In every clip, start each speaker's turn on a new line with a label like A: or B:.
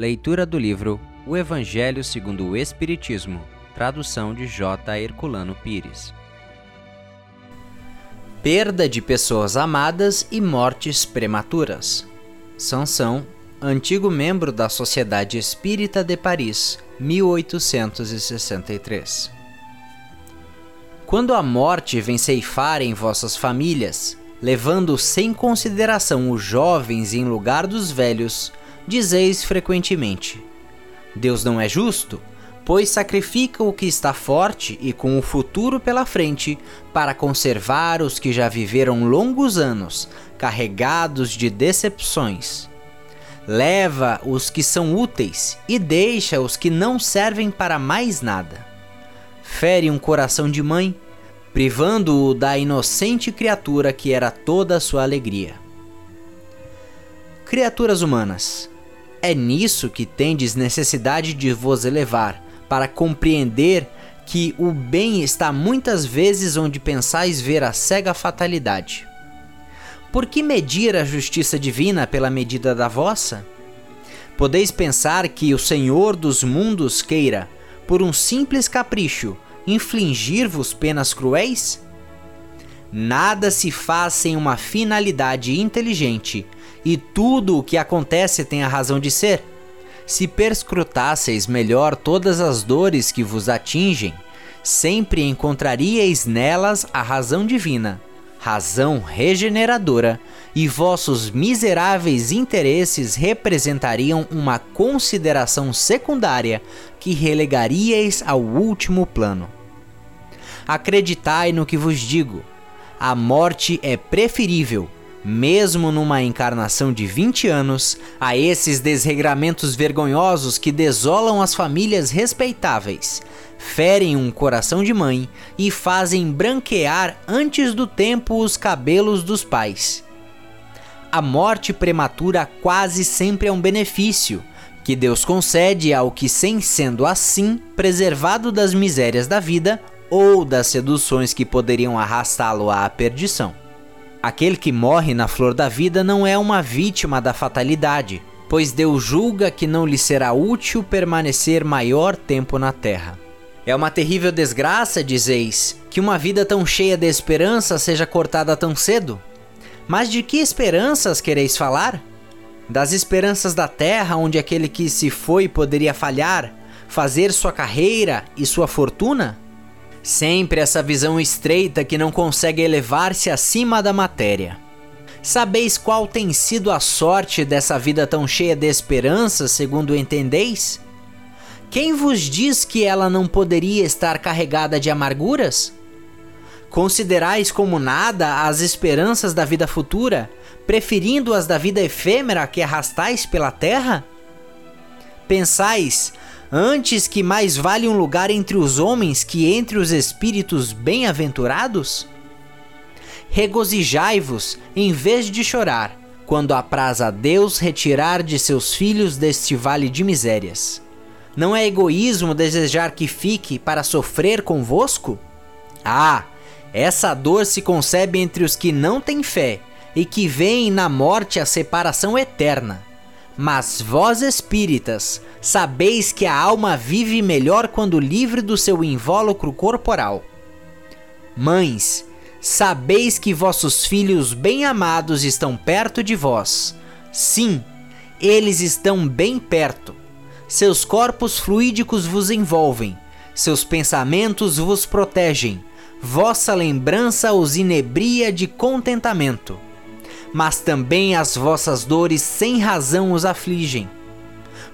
A: Leitura do livro O Evangelho segundo o Espiritismo, tradução de J. Herculano Pires. Perda de pessoas amadas e mortes prematuras. Sansão, antigo membro da Sociedade Espírita de Paris, 1863. Quando a morte vem ceifar em vossas famílias, levando sem consideração os jovens em lugar dos velhos, dizeis frequentemente: Deus não é justo, pois sacrifica o que está forte e com o futuro pela frente, para conservar os que já viveram longos anos, carregados de decepções. Leva os que são úteis e deixa os que não servem para mais nada. Fere um coração de mãe privando-o da inocente criatura que era toda a sua alegria. Criaturas humanas, é nisso que tendes necessidade de vos elevar, para compreender que o bem está muitas vezes onde pensais ver a cega fatalidade. Por que medir a justiça divina pela medida da vossa? Podeis pensar que o Senhor dos mundos queira, por um simples capricho, infligir-vos penas cruéis? Nada se faz sem uma finalidade inteligente, e tudo o que acontece tem a razão de ser. Se perscrutasseis melhor todas as dores que vos atingem, sempre encontraríeis nelas a razão divina, razão regeneradora, e vossos miseráveis interesses representariam uma consideração secundária que relegaríeis ao último plano. Acreditai no que vos digo: a morte é preferível, mesmo numa encarnação de 20 anos, a esses desregramentos vergonhosos que desolam as famílias respeitáveis, ferem um coração de mãe e fazem branquear antes do tempo os cabelos dos pais. A morte prematura quase sempre é um benefício que Deus concede ao que, sem sendo assim, preservado das misérias da vida ou das seduções que poderiam arrastá-lo à perdição. Aquele que morre na flor da vida não é uma vítima da fatalidade, pois Deus julga que não lhe será útil permanecer maior tempo na terra. É uma terrível desgraça, dizeis, que uma vida tão cheia de esperança seja cortada tão cedo? Mas de que esperanças quereis falar? Das esperanças da terra, onde aquele que se foi poderia falhar, fazer sua carreira e sua fortuna? Sempre essa visão estreita que não consegue elevar-se acima da matéria. Sabeis qual tem sido a sorte dessa vida tão cheia de esperanças, segundo entendeis? Quem vos diz que ela não poderia estar carregada de amarguras? Considerais como nada as esperanças da vida futura, preferindo as da vida efêmera que arrastais pela terra? Pensais, antes que mais vale um lugar entre os homens que entre os espíritos bem-aventurados? Regozijai-vos em vez de chorar, quando apraz a Deus retirar de seus filhos deste vale de misérias. Não é egoísmo desejar que fique para sofrer convosco? Ah, essa dor se concebe entre os que não têm fé e que veem na morte a separação eterna. Mas vós espíritas, sabeis que a alma vive melhor quando livre do seu invólucro corporal. Mães, sabeis que vossos filhos bem-amados estão perto de vós. Sim, eles estão bem perto seus corpos fluídicos vos envolvem, seus pensamentos vos protegem, vossa lembrança os inebria de contentamento. Mas também as vossas dores sem razão os afligem,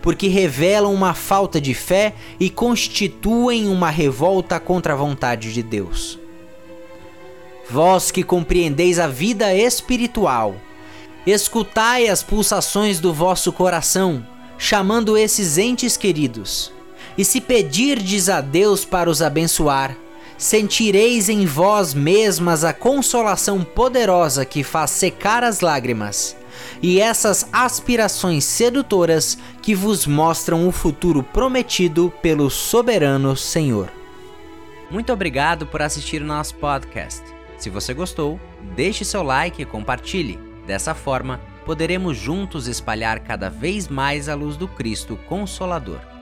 A: porque revelam uma falta de fé e constituem uma revolta contra a vontade de Deus. Vós que compreendeis a vida espiritual, escutai as pulsações do vosso coração chamando esses entes queridos. E se pedirdes a Deus para os abençoar, sentireis em vós mesmas a consolação poderosa que faz secar as lágrimas, e essas aspirações sedutoras que vos mostram o futuro prometido pelo soberano Senhor. Muito obrigado por assistir o nosso podcast. Se você gostou, deixe seu like e compartilhe. Dessa forma, poderemos juntos espalhar cada vez mais a luz do Cristo Consolador.